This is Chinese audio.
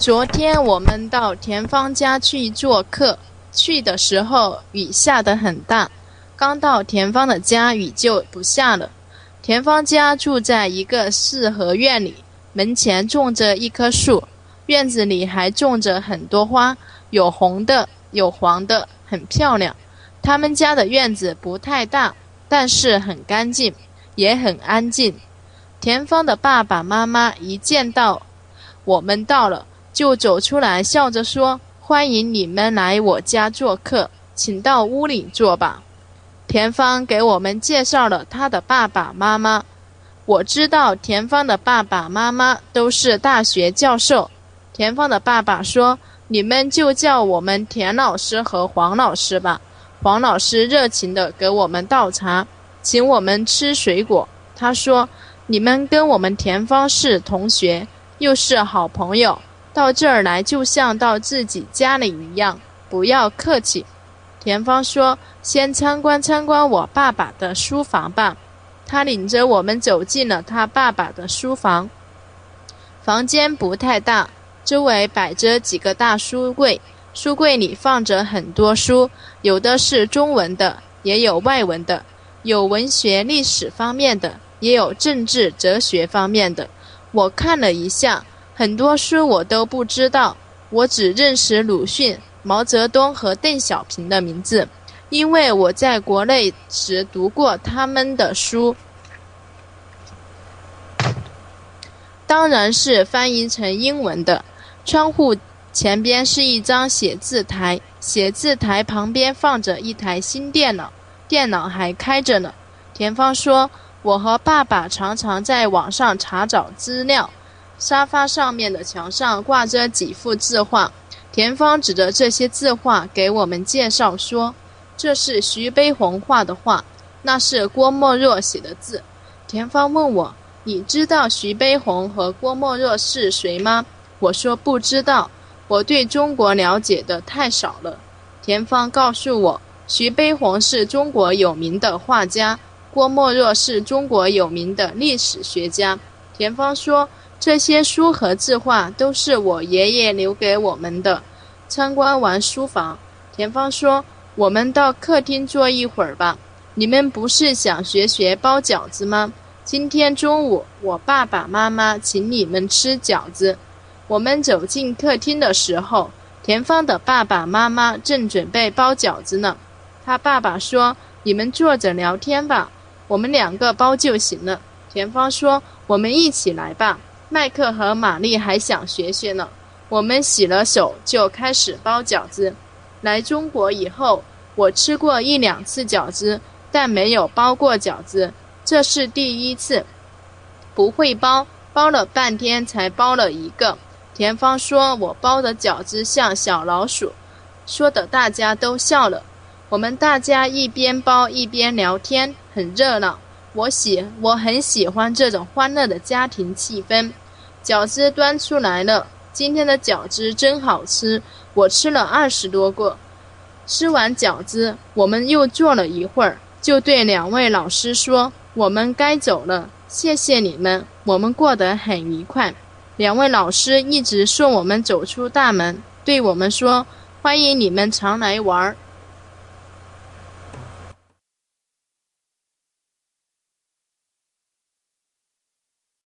昨天我们到田芳家去做客，去的时候雨下得很大，刚到田芳的家雨就不下了。田芳家住在一个四合院里，门前种着一棵树，院子里还种着很多花，有红的，有黄的，很漂亮。他们家的院子不太大，但是很干净，也很安静。田芳的爸爸妈妈一见到我们到了，就走出来，笑着说：“欢迎你们来我家做客，请到屋里坐吧。”田芳给我们介绍了他的爸爸妈妈。我知道田芳的爸爸妈妈都是大学教授。田芳的爸爸说：“你们就叫我们田老师和黄老师吧。”黄老师热情地给我们倒茶，请我们吃水果。他说：“你们跟我们田芳是同学，又是好朋友，到这儿来就像到自己家里一样，不要客气。”田芳说：“先参观参观我爸爸的书房吧。”他领着我们走进了他爸爸的书房。房间不太大，周围摆着几个大书柜。书柜里放着很多书，有的是中文的，也有外文的，有文学历史方面的，也有政治哲学方面的。我看了一下，很多书我都不知道，我只认识鲁迅、毛泽东和邓小平的名字，因为我在国内时读过他们的书，当然是翻译成英文的。窗户。前边是一张写字台，写字台旁边放着一台新电脑，电脑还开着呢。田芳说：“我和爸爸常常在网上查找资料。”沙发上面的墙上挂着几幅字画，田芳指着这些字画给我们介绍说：“这是徐悲鸿画的画，那是郭沫若写的字。”田芳问我：“你知道徐悲鸿和郭沫若是谁吗？”我说：“不知道。”我对中国了解的太少了。田芳告诉我，徐悲鸿是中国有名的画家，郭沫若是中国有名的历史学家。田芳说，这些书和字画都是我爷爷留给我们的。参观完书房，田芳说：“我们到客厅坐一会儿吧。你们不是想学学包饺子吗？今天中午我爸爸妈妈请你们吃饺子。”我们走进客厅的时候，田芳的爸爸妈妈正准备包饺子呢。他爸爸说：“你们坐着聊天吧，我们两个包就行了。”田芳说：“我们一起来吧。”麦克和玛丽还想学学呢。我们洗了手就开始包饺子。来中国以后，我吃过一两次饺子，但没有包过饺子，这是第一次。不会包，包了半天才包了一个。田芳说：“我包的饺子像小老鼠。”说的大家都笑了。我们大家一边包一边聊天，很热闹。我喜我很喜欢这种欢乐的家庭气氛。饺子端出来了，今天的饺子真好吃，我吃了二十多个。吃完饺子，我们又坐了一会儿，就对两位老师说：“我们该走了，谢谢你们，我们过得很愉快。”两位老师一直送我们走出大门，对我们说：“欢迎你们常来玩儿。”